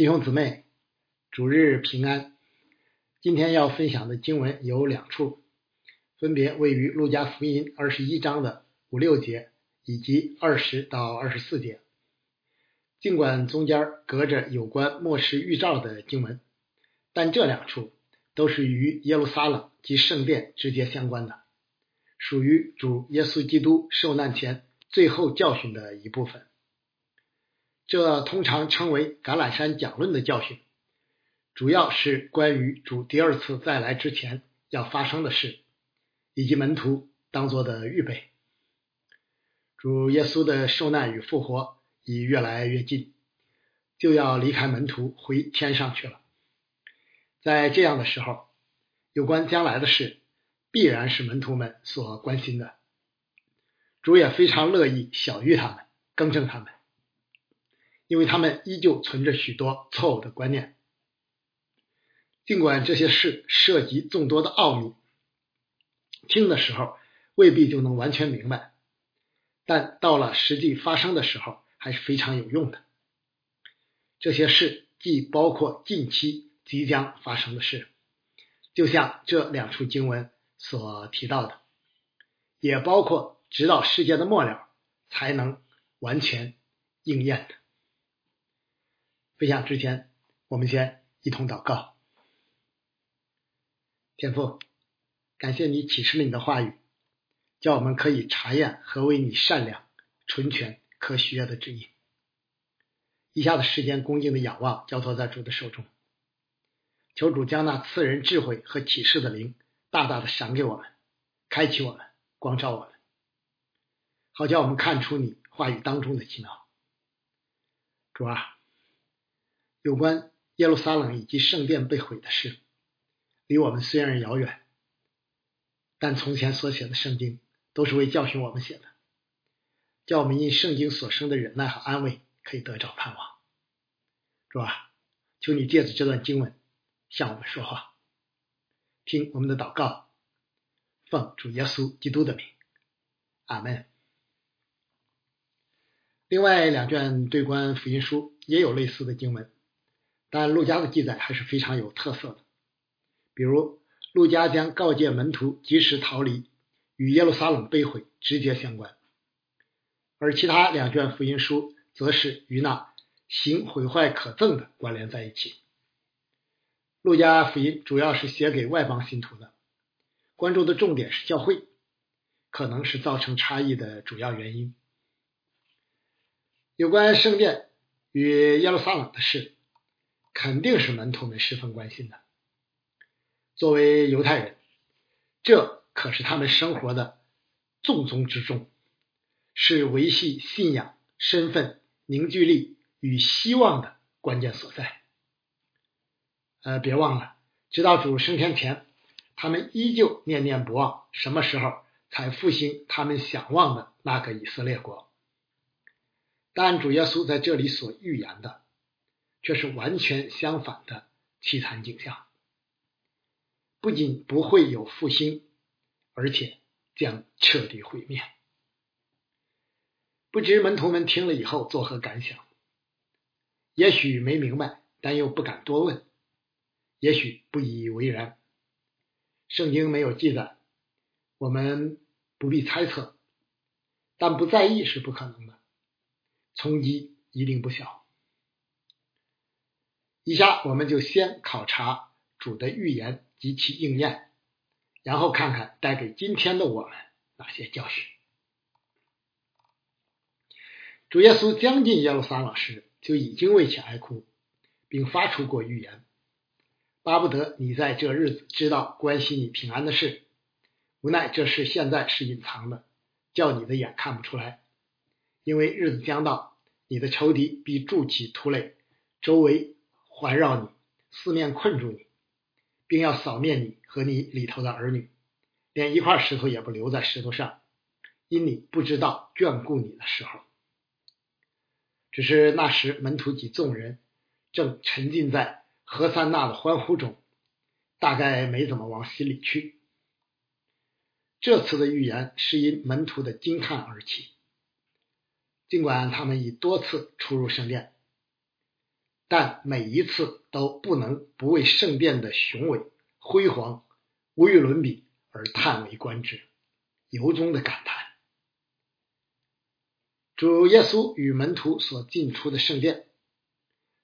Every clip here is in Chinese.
弟兄姊妹，主日平安。今天要分享的经文有两处，分别位于路加福音二十一章的五六节以及二十到二十四节。尽管中间隔着有关末世预兆的经文，但这两处都是与耶路撒冷及圣殿直接相关的，属于主耶稣基督受难前最后教训的一部分。这通常称为橄榄山讲论的教训，主要是关于主第二次再来之前要发生的事，以及门徒当做的预备。主耶稣的受难与复活已越来越近，就要离开门徒回天上去了。在这样的时候，有关将来的事必然是门徒们所关心的。主也非常乐意小谕他们，更正他们。因为他们依旧存着许多错误的观念，尽管这些事涉及众多的奥秘，听的时候未必就能完全明白，但到了实际发生的时候还是非常有用的。这些事既包括近期即将发生的事，就像这两处经文所提到的，也包括直到世界的末了才能完全应验的。分享之前，我们先一同祷告。天父，感谢你启示了你的话语，叫我们可以查验何为你善良、纯全、可喜悦的旨意。以下的时间，恭敬的仰望，交托在主的手中，求主将那赐人智慧和启示的灵大大的赏给我们，开启我们，光照我们，好叫我们看出你话语当中的奇妙。主啊。有关耶路撒冷以及圣殿被毁的事，离我们虽然遥远，但从前所写的圣经都是为教训我们写的，叫我们因圣经所生的忍耐和安慰可以得着盼望。主啊，求你借着这段经文向我们说话，听我们的祷告，奉主耶稣基督的名，阿门。另外两卷对观福音书也有类似的经文。但陆家的记载还是非常有特色的，比如陆家将告诫门徒及时逃离，与耶路撒冷被毁直接相关；而其他两卷福音书则是与那行毁坏可憎的关联在一起。陆家福音主要是写给外邦信徒的，关注的重点是教会，可能是造成差异的主要原因。有关圣殿与耶路撒冷的事。肯定是门徒们十分关心的。作为犹太人，这可是他们生活的重中之重，是维系信仰、身份、凝聚力与希望的关键所在。呃，别忘了，直到主升天前，他们依旧念念不忘什么时候才复兴他们想望的那个以色列国。但主耶稣在这里所预言的。却是完全相反的凄惨景象，不仅不会有复兴，而且将彻底毁灭。不知门徒们听了以后作何感想？也许没明白，但又不敢多问；也许不以为然。圣经没有记载，我们不必猜测，但不在意是不可能的，冲击一定不小。以下我们就先考察主的预言及其应验，然后看看带给今天的我们哪些教训。主耶稣将近耶路撒冷时，就已经为其哀哭，并发出过预言，巴不得你在这日子知道关心你平安的事。无奈这事现在是隐藏的，叫你的眼看不出来，因为日子将到，你的仇敌必筑起土垒，周围。环绕你，四面困住你，并要扫灭你和你里头的儿女，连一块石头也不留在石头上，因你不知道眷顾你的时候。只是那时门徒及众人正沉浸在何塞纳的欢呼中，大概没怎么往心里去。这次的预言是因门徒的惊叹而起，尽管他们已多次出入圣殿。但每一次都不能不为圣殿的雄伟辉煌无与伦比而叹为观止，由衷的感叹。主耶稣与门徒所进出的圣殿，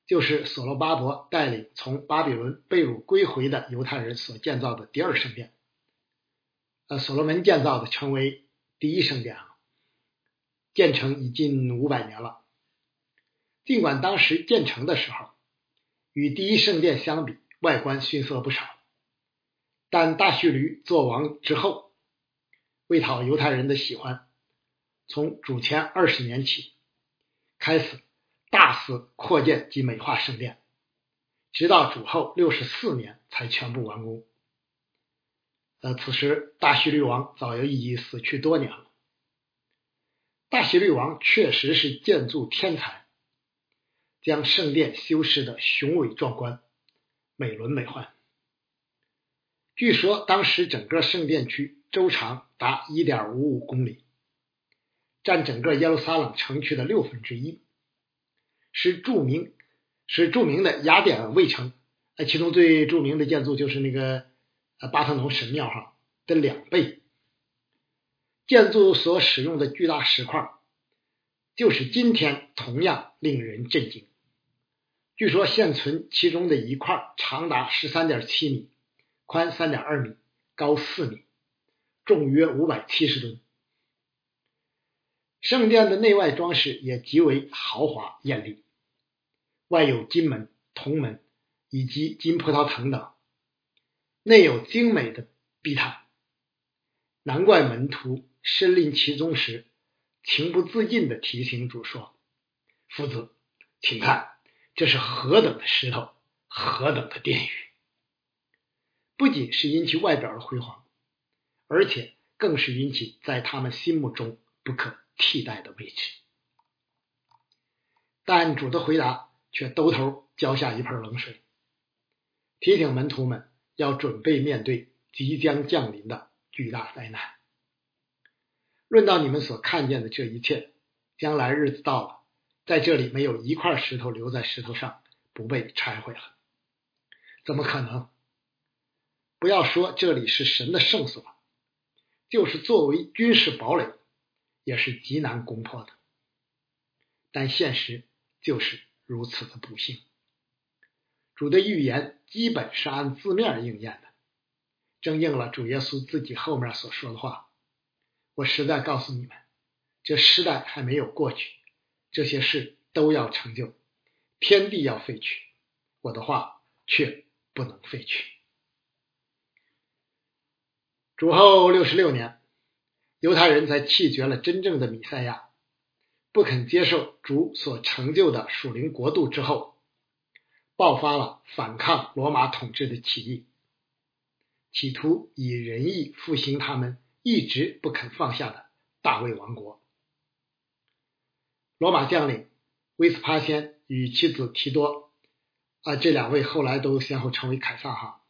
就是所罗巴伯带领从巴比伦被掳归回的犹太人所建造的第二圣殿。呃，所罗门建造的称为第一圣殿啊，建成已近五百年了。尽管当时建成的时候与第一圣殿相比，外观逊色不少，但大叙驴做王之后，为讨犹太人的喜欢。从主前二十年起，开始大肆扩建及美化圣殿，直到主后六十四年才全部完工。呃，此时大希律王早已已死去多年了。大希律王确实是建筑天才，将圣殿修饰的雄伟壮观、美轮美奂。据说当时整个圣殿区周长达一点五五公里。占整个耶路撒冷城区的六分之一，是著名是著名的雅典卫城，呃，其中最著名的建筑就是那个呃巴特农神庙哈的两倍。建筑所使用的巨大石块，就是今天同样令人震惊。据说现存其中的一块长达十三点七米，宽三点二米，高四米，重约五百七十吨。圣殿的内外装饰也极为豪华艳丽，外有金门、铜门以及金葡萄藤等，内有精美的壁毯。难怪门徒身临其中时，情不自禁的提醒主说：“夫子，请看，这是何等的石头，何等的殿宇！不仅是因其外表的辉煌，而且更是因其在他们心目中不可。”替代的位置，但主的回答却兜头浇下一盆冷水，提醒门徒们要准备面对即将降临的巨大灾难。论到你们所看见的这一切，将来日子到了，在这里没有一块石头留在石头上不被拆毁了，怎么可能？不要说这里是神的圣所，就是作为军事堡垒。也是极难攻破的，但现实就是如此的不幸。主的预言基本是按字面应验的，正应了主耶稣自己后面所说的话：“我实在告诉你们，这时代还没有过去，这些事都要成就，天地要废去，我的话却不能废去。”主后六十六年。犹太人在弃绝了真正的弥赛亚，不肯接受主所成就的属灵国度之后，爆发了反抗罗马统治的起义，企图以仁义复兴他们一直不肯放下的大卫王国。罗马将领威斯帕先与妻子提多啊，这两位后来都先后成为凯撒哈，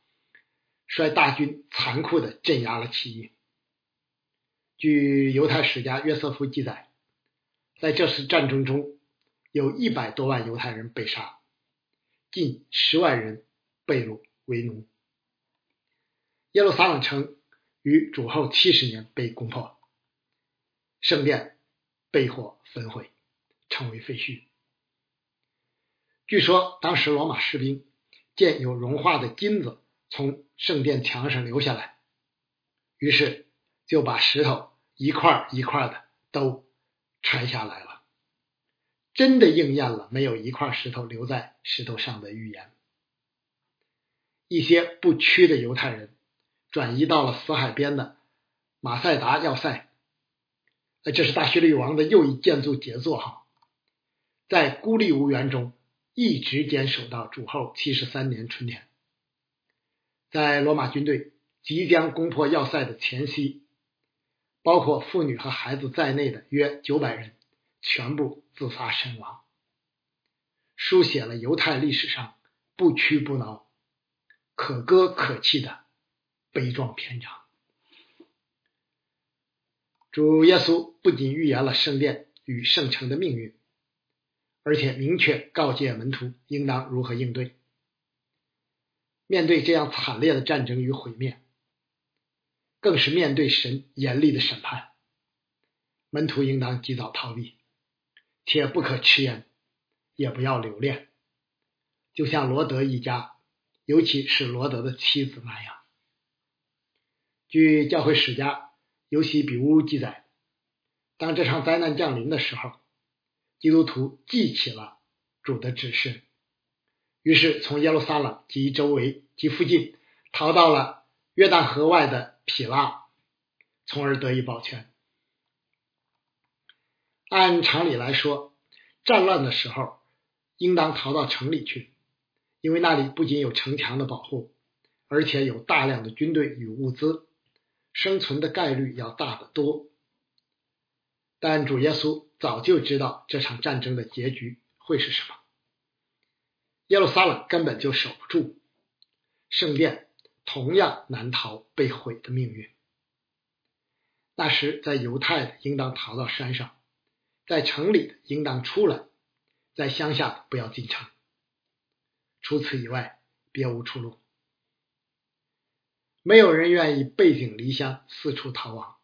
率大军残酷的镇压了起义。据犹太史家约瑟夫记载，在这次战争中，有一百多万犹太人被杀，近十万人被掳为奴。耶路撒冷城于主后七十年被攻破，圣殿被火焚毁，成为废墟。据说当时罗马士兵见有融化的金子从圣殿墙上流下来，于是。就把石头一块一块的都拆下来了，真的应验了没有一块石头留在石头上的预言。一些不屈的犹太人转移到了死海边的马赛达要塞，呃，这是大叙利王的又一建筑杰作哈，在孤立无援中一直坚守到主后七十三年春天，在罗马军队即将攻破要塞的前夕。包括妇女和孩子在内的约九百人全部自杀身亡，书写了犹太历史上不屈不挠、可歌可泣的悲壮篇章。主耶稣不仅预言了圣殿与圣城的命运，而且明确告诫门徒应当如何应对。面对这样惨烈的战争与毁灭，更是面对神严厉的审判，门徒应当及早逃避，且不可迟延，也不要留恋，就像罗德一家，尤其是罗德的妻子那样。据教会史家尤西比乌记载，当这场灾难降临的时候，基督徒记起了主的指示。于是，从耶路撒冷及周围及附近逃到了约旦河外的匹拉，从而得以保全。按常理来说，战乱的时候应当逃到城里去，因为那里不仅有城墙的保护，而且有大量的军队与物资，生存的概率要大得多。但主耶稣早就知道这场战争的结局会是什么。耶路撒冷根本就守不住，圣殿同样难逃被毁的命运。那时，在犹太的应当逃到山上，在城里的应当出来，在乡下的不要进城。除此以外，别无出路。没有人愿意背井离乡，四处逃亡。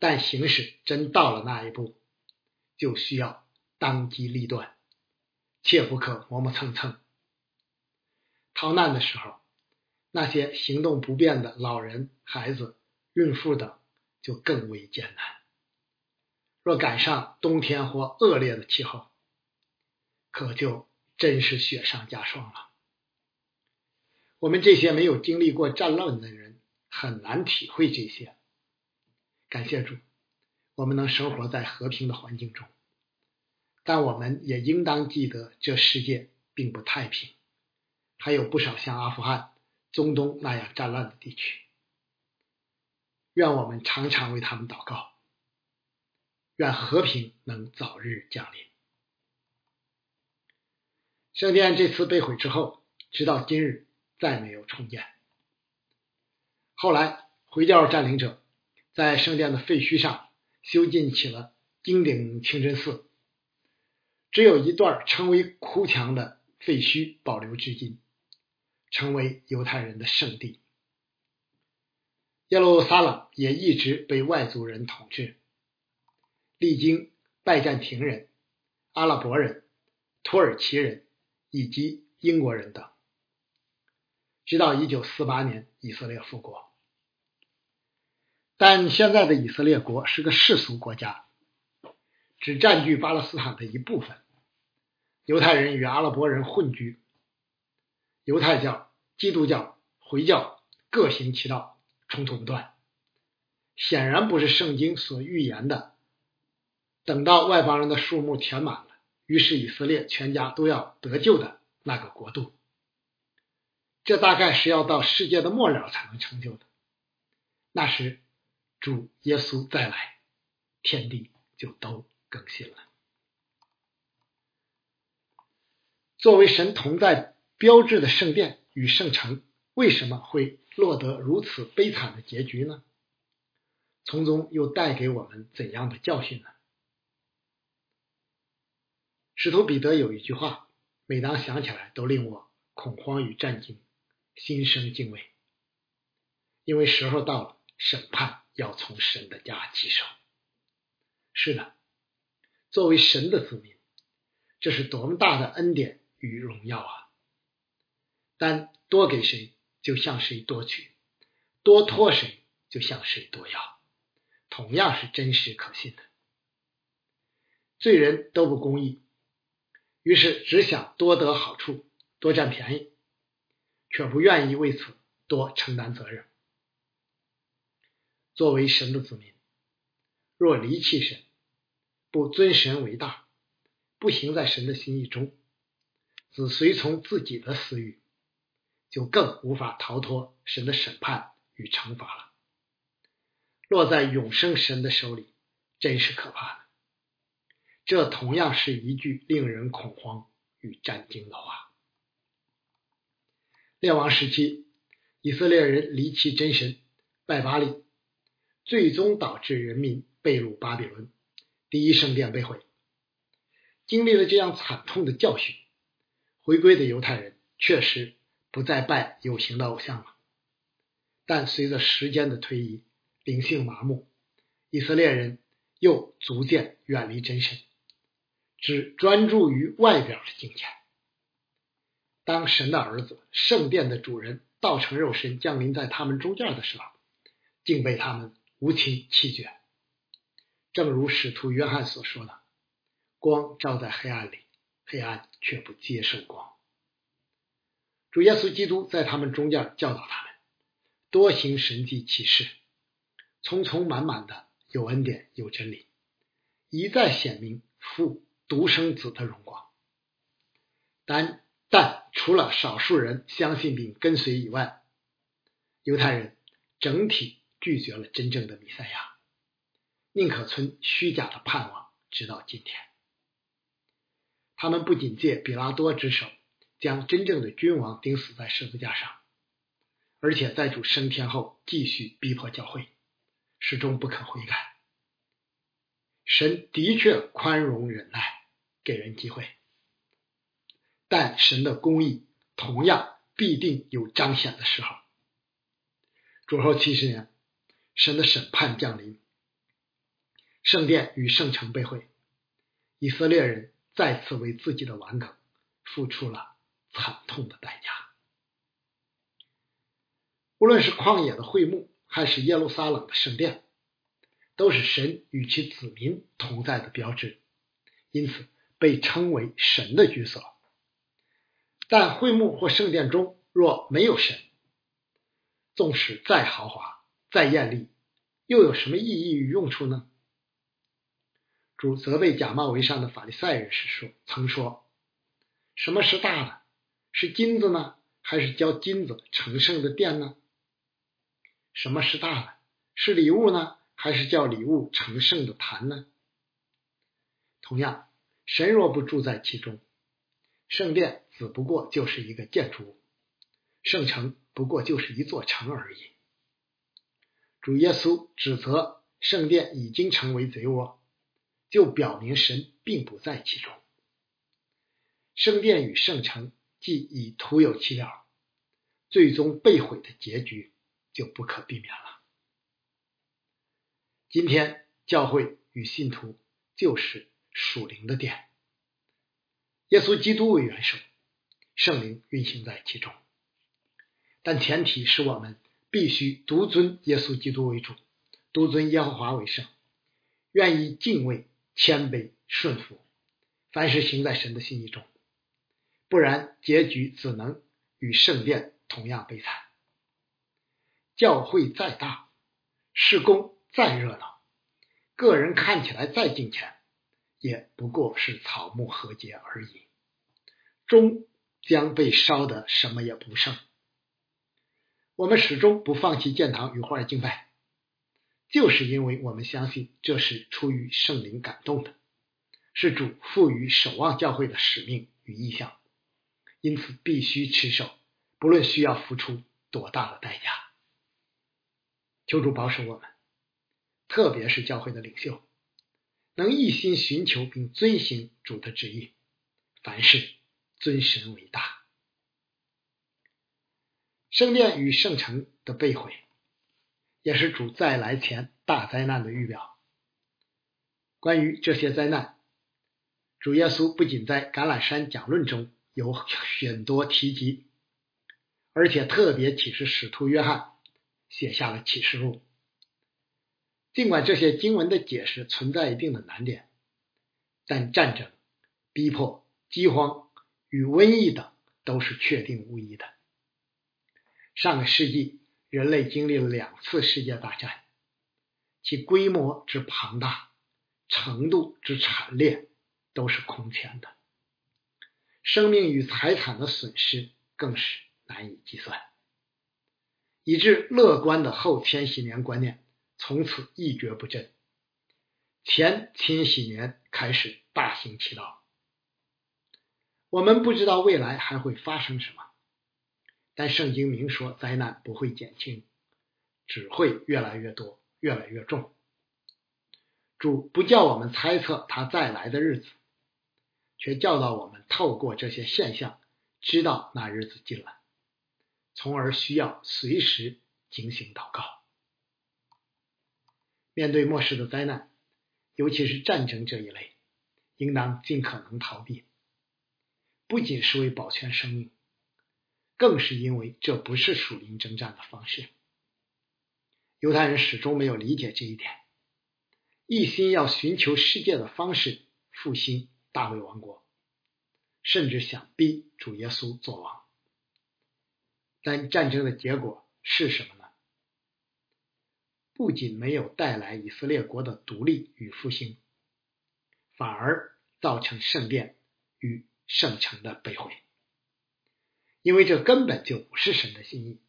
但形势真到了那一步，就需要当机立断。切不可磨磨蹭蹭。逃难的时候，那些行动不便的老人、孩子、孕妇等就更为艰难。若赶上冬天或恶劣的气候，可就真是雪上加霜了。我们这些没有经历过战乱的人，很难体会这些。感谢主，我们能生活在和平的环境中。但我们也应当记得，这世界并不太平，还有不少像阿富汗、中东那样战乱的地区。愿我们常常为他们祷告，愿和平能早日降临。圣殿这次被毁之后，直到今日再没有重建。后来回教占领者在圣殿的废墟上修建起了金顶清真寺。只有一段称为哭墙的废墟保留至今，成为犹太人的圣地。耶路撒冷也一直被外族人统治，历经拜占庭人、阿拉伯人、土耳其人以及英国人等，直到1948年以色列复国。但现在的以色列国是个世俗国家。只占据巴勒斯坦的一部分，犹太人与阿拉伯人混居，犹太教、基督教、回教各行其道，冲突不断，显然不是圣经所预言的。等到外邦人的数目填满了，于是以色列全家都要得救的那个国度，这大概是要到世界的末了才能成就的。那时主耶稣再来，天地就都。更新了。作为神同在标志的圣殿与圣城，为什么会落得如此悲惨的结局呢？从中又带给我们怎样的教训呢？使徒彼得有一句话，每当想起来都令我恐慌与震惊，心生敬畏，因为时候到了，审判要从神的家起手。是的。作为神的子民，这是多么大的恩典与荣耀啊！但多给谁，就向谁多取；多托谁，就向谁多要。同样是真实可信的。罪人都不公义，于是只想多得好处，多占便宜，却不愿意为此多承担责任。作为神的子民，若离弃神，不尊神为大，不行在神的心意中，只随从自己的私欲，就更无法逃脱神的审判与惩罚了。落在永生神的手里，真是可怕的。这同样是一句令人恐慌与震惊的话。列王时期，以色列人离弃真神，拜巴利，最终导致人民被掳巴比伦。第一圣殿被毁，经历了这样惨痛的教训，回归的犹太人确实不再拜有形的偶像了。但随着时间的推移，灵性麻木，以色列人又逐渐远离真神，只专注于外表的金钱。当神的儿子、圣殿的主人道成肉身降临在他们中间的时候，竟被他们无情弃绝。正如使徒约翰所说的：“光照在黑暗里，黑暗却不接受光。”主耶稣基督在他们中间教导他们，多行神迹奇事，匆匆满满的有恩典有真理，一再显明父独生子的荣光。但但除了少数人相信并跟随以外，犹太人整体拒绝了真正的弥赛亚。宁可存虚假的盼望，直到今天。他们不仅借比拉多之手将真正的君王钉死在十字架上，而且在主升天后继续逼迫教会，始终不肯悔改。神的确宽容忍耐，给人机会，但神的公义同样必定有彰显的时候。主后七十年，神的审判降临。圣殿与圣城被毁，以色列人再次为自己的顽梗付出了惨痛的代价。无论是旷野的会幕，还是耶路撒冷的圣殿，都是神与其子民同在的标志，因此被称为神的居所。但会幕或圣殿中若没有神，纵使再豪华、再艳丽，又有什么意义与用处呢？主责备假冒为善的法利赛人时说：“曾说，什么是大的？是金子呢，还是教金子成圣的殿呢？什么是大的？是礼物呢，还是叫礼物成圣的坛呢？同样，神若不住在其中，圣殿只不过就是一个建筑物，圣城不过就是一座城而已。主耶稣指责圣殿已经成为贼窝。”就表明神并不在其中，圣殿与圣城既已徒有其了，最终被毁的结局就不可避免了。今天教会与信徒就是属灵的殿，耶稣基督为元首，圣灵运行在其中，但前提是我们必须独尊耶稣基督为主，独尊耶和华为圣，愿意敬畏。谦卑顺服，凡事行在神的心意中，不然结局只能与圣殿同样悲惨。教会再大，事工再热闹，个人看起来再敬虔，也不过是草木和结而已，终将被烧得什么也不剩。我们始终不放弃建堂与花儿敬拜。就是因为我们相信这是出于圣灵感动的，是主赋予守望教会的使命与意向，因此必须持守，不论需要付出多大的代价。求主保守我们，特别是教会的领袖，能一心寻求并遵行主的旨意，凡事尊神为大。圣殿与圣城的被毁。也是主再来前大灾难的预表。关于这些灾难，主耶稣不仅在橄榄山讲论中有许多提及，而且特别启示使徒约翰写下了启示录。尽管这些经文的解释存在一定的难点，但战争、逼迫、饥荒与瘟疫等都是确定无疑的。上个世纪。人类经历了两次世界大战，其规模之庞大、程度之惨烈，都是空前的。生命与财产的损失更是难以计算，以致乐观的后千禧年观念从此一蹶不振。前千禧年开始大行其道，我们不知道未来还会发生什么。但圣经明说，灾难不会减轻，只会越来越多，越来越重。主不叫我们猜测他再来的日子，却教导我们透过这些现象，知道那日子近了，从而需要随时警醒祷告。面对末世的灾难，尤其是战争这一类，应当尽可能逃避，不仅是为保全生命，更是因为这不是属灵征战的方式。犹太人始终没有理解这一点，一心要寻求世界的方式复兴大卫王国，甚至想逼主耶稣做王。但战争的结果是什么呢？不仅没有带来以色列国的独立与复兴，反而造成圣殿与圣城的被毁，因为这根本就不是神的心意。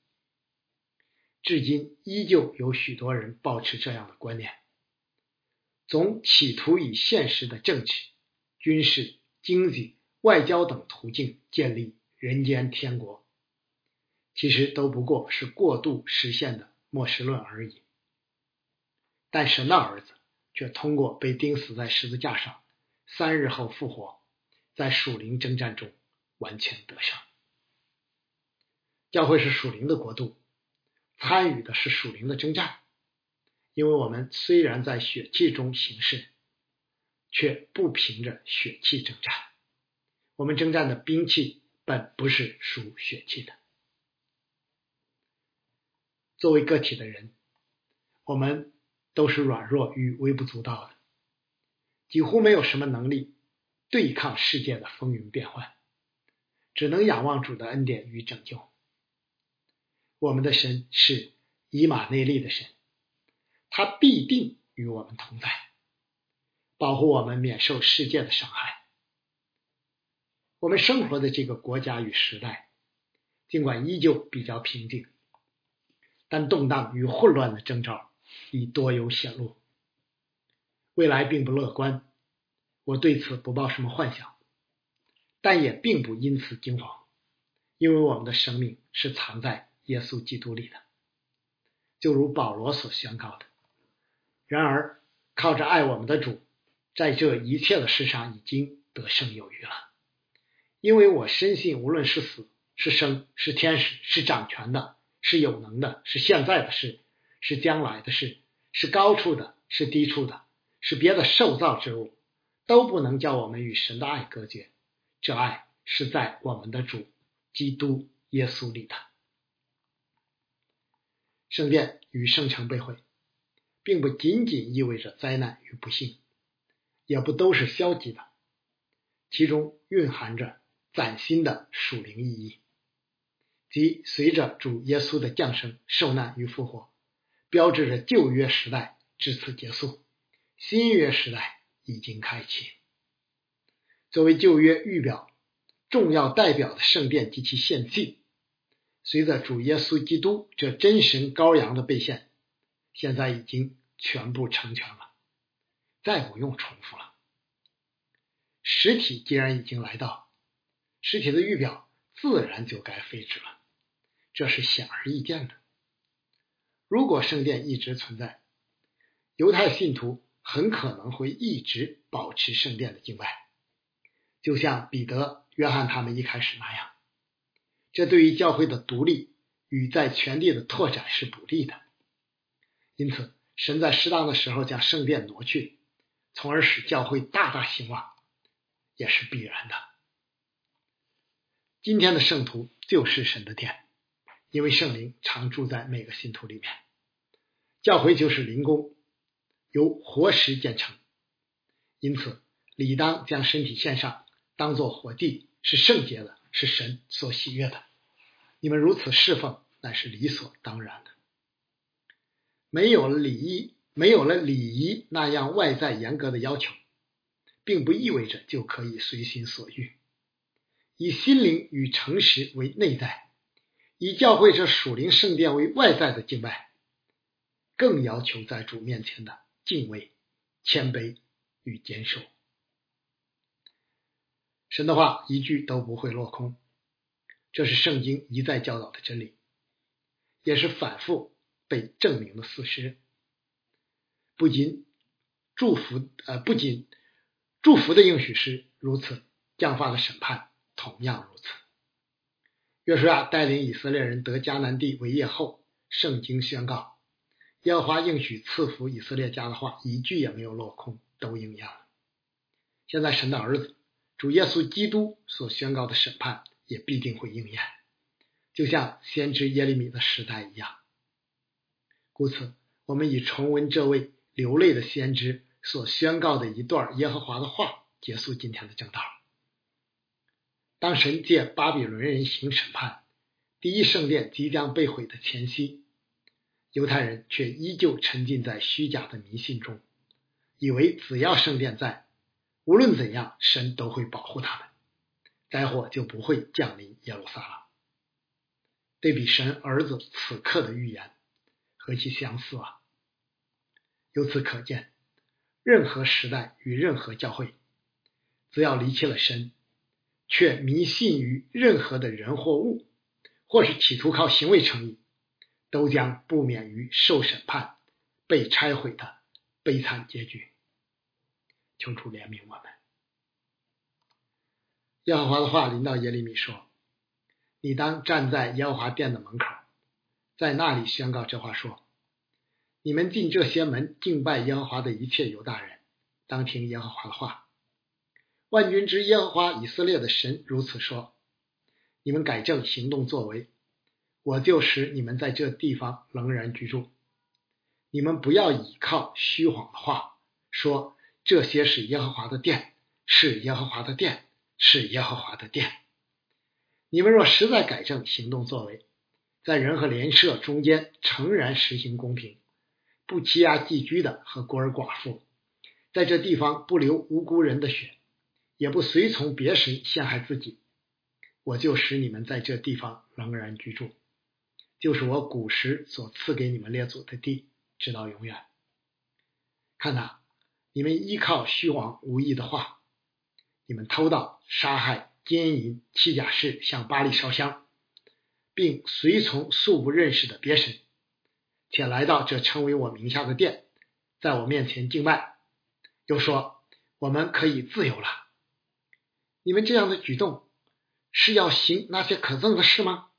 至今依旧有许多人保持这样的观念，总企图以现实的政治、军事、经济、外交等途径建立人间天国，其实都不过是过度实现的末世论而已。但神的儿子却通过被钉死在十字架上，三日后复活，在属灵征战中完全得胜。教会是属灵的国度，参与的是属灵的征战。因为我们虽然在血气中行事，却不凭着血气征战。我们征战的兵器本不是属血气的。作为个体的人，我们。都是软弱与微不足道的，几乎没有什么能力对抗世界的风云变幻，只能仰望主的恩典与拯救。我们的神是以马内利的神，他必定与我们同在，保护我们免受世界的伤害。我们生活的这个国家与时代，尽管依旧比较平静，但动荡与混乱的征兆。已多有显露，未来并不乐观。我对此不抱什么幻想，但也并不因此惊慌，因为我们的生命是藏在耶稣基督里的，就如保罗所宣告的。然而，靠着爱我们的主，在这一切的事上已经得胜有余了。因为我深信，无论是死是生，是天使，是掌权的，是有能的，是现在的事。是将来的事，是高处的，是低处的，是别的受造之物，都不能叫我们与神的爱隔绝。这爱是在我们的主基督耶稣里的。圣殿与圣城被毁，并不仅仅意味着灾难与不幸，也不都是消极的，其中蕴含着崭新的属灵意义，即随着主耶稣的降生、受难与复活。标志着旧约时代至此结束，新约时代已经开启。作为旧约预表重要代表的圣殿及其献祭，随着主耶稣基督这真神羔羊的被献，现在已经全部成全了，再不用重复了。实体既然已经来到，实体的预表自然就该废止了，这是显而易见的。如果圣殿一直存在，犹太信徒很可能会一直保持圣殿的敬拜，就像彼得、约翰他们一开始那样。这对于教会的独立与在全地的拓展是不利的。因此，神在适当的时候将圣殿挪去，从而使教会大大兴旺，也是必然的。今天的圣徒就是神的殿。因为圣灵常住在每个信徒里面，教会就是灵宫，由活石建成，因此理当将身体献上，当做活祭，是圣洁的，是神所喜悦的。你们如此侍奉，那是理所当然的。没有了礼仪，没有了礼仪那样外在严格的要求，并不意味着就可以随心所欲，以心灵与诚实为内在。以教会这属灵圣殿为外在的敬拜，更要求在主面前的敬畏、谦卑与坚守。神的话一句都不会落空，这是圣经一再教导的真理，也是反复被证明的事实。不仅祝福，呃，不仅祝福的应许是如此，降发的审判同样如此。约书亚带领以色列人得迦南地为业后，圣经宣告，耶和华应许赐福以色列家的话，一句也没有落空，都应验了。现在神的儿子主耶稣基督所宣告的审判也必定会应验，就像先知耶利米的时代一样。故此，我们以重温这位流泪的先知所宣告的一段耶和华的话，结束今天的正道。当神借巴比伦人行审判，第一圣殿即将被毁的前夕，犹太人却依旧沉浸在虚假的迷信中，以为只要圣殿在，无论怎样，神都会保护他们，灾祸就不会降临耶路撒冷。对比神儿子此刻的预言，何其相似啊！由此可见，任何时代与任何教会，只要离弃了神。却迷信于任何的人或物，或是企图靠行为成义，都将不免于受审判、被拆毁的悲惨结局。求主怜悯我们。耶和华的话临到耶利米说：“你当站在耶和华殿的门口，在那里宣告这话说：你们进这些门敬拜耶和华的一切犹大人，当听耶和华的话。”万军之耶和华以色列的神如此说：“你们改正行动作为，我就使你们在这地方仍然居住。你们不要倚靠虚谎的话，说这些是耶和华的殿，是耶和华的殿，是耶和华的殿。你们若实在改正行动作为，在人和邻舍中间诚然实行公平，不欺压寄居的和孤儿寡妇，在这地方不流无辜人的血。”也不随从别神陷害自己，我就使你们在这地方仍然居住，就是我古时所赐给你们列祖的地，直到永远。看呐，你们依靠虚妄无益的话，你们偷盗、杀害、奸淫、欺假事，向巴黎烧香，并随从素不认识的别神，且来到这称为我名下的殿，在我面前敬拜，又说我们可以自由了。你们这样的举动是要行那些可憎的事吗？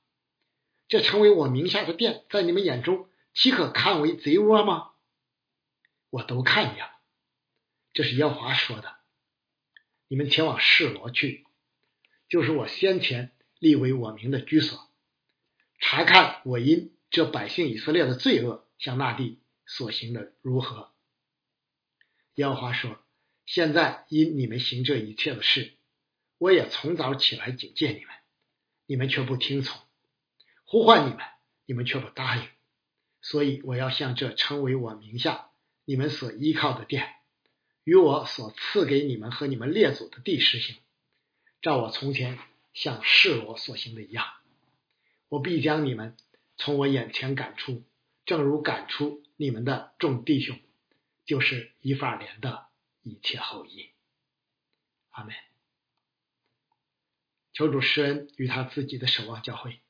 这成为我名下的店，在你们眼中岂可看为贼窝吗？我都看见了，这是耶华说的。你们前往示罗去，就是我先前立为我名的居所，查看我因这百姓以色列的罪恶向那地所行的如何。耶和华说：现在因你们行这一切的事。我也从早起来警戒你们，你们却不听从；呼唤你们，你们却不答应。所以我要向这称为我名下、你们所依靠的殿，与我所赐给你们和你们列祖的地实行，照我从前向示罗所行的一样。我必将你们从我眼前赶出，正如赶出你们的众弟兄，就是以法莲的一切后裔。阿门。求主施恩与他自己的守望教会，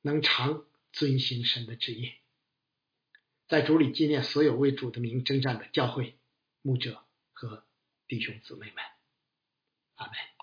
能常遵行神的旨意，在主里纪念所有为主的名征战的教会牧者和弟兄姊妹们。阿门。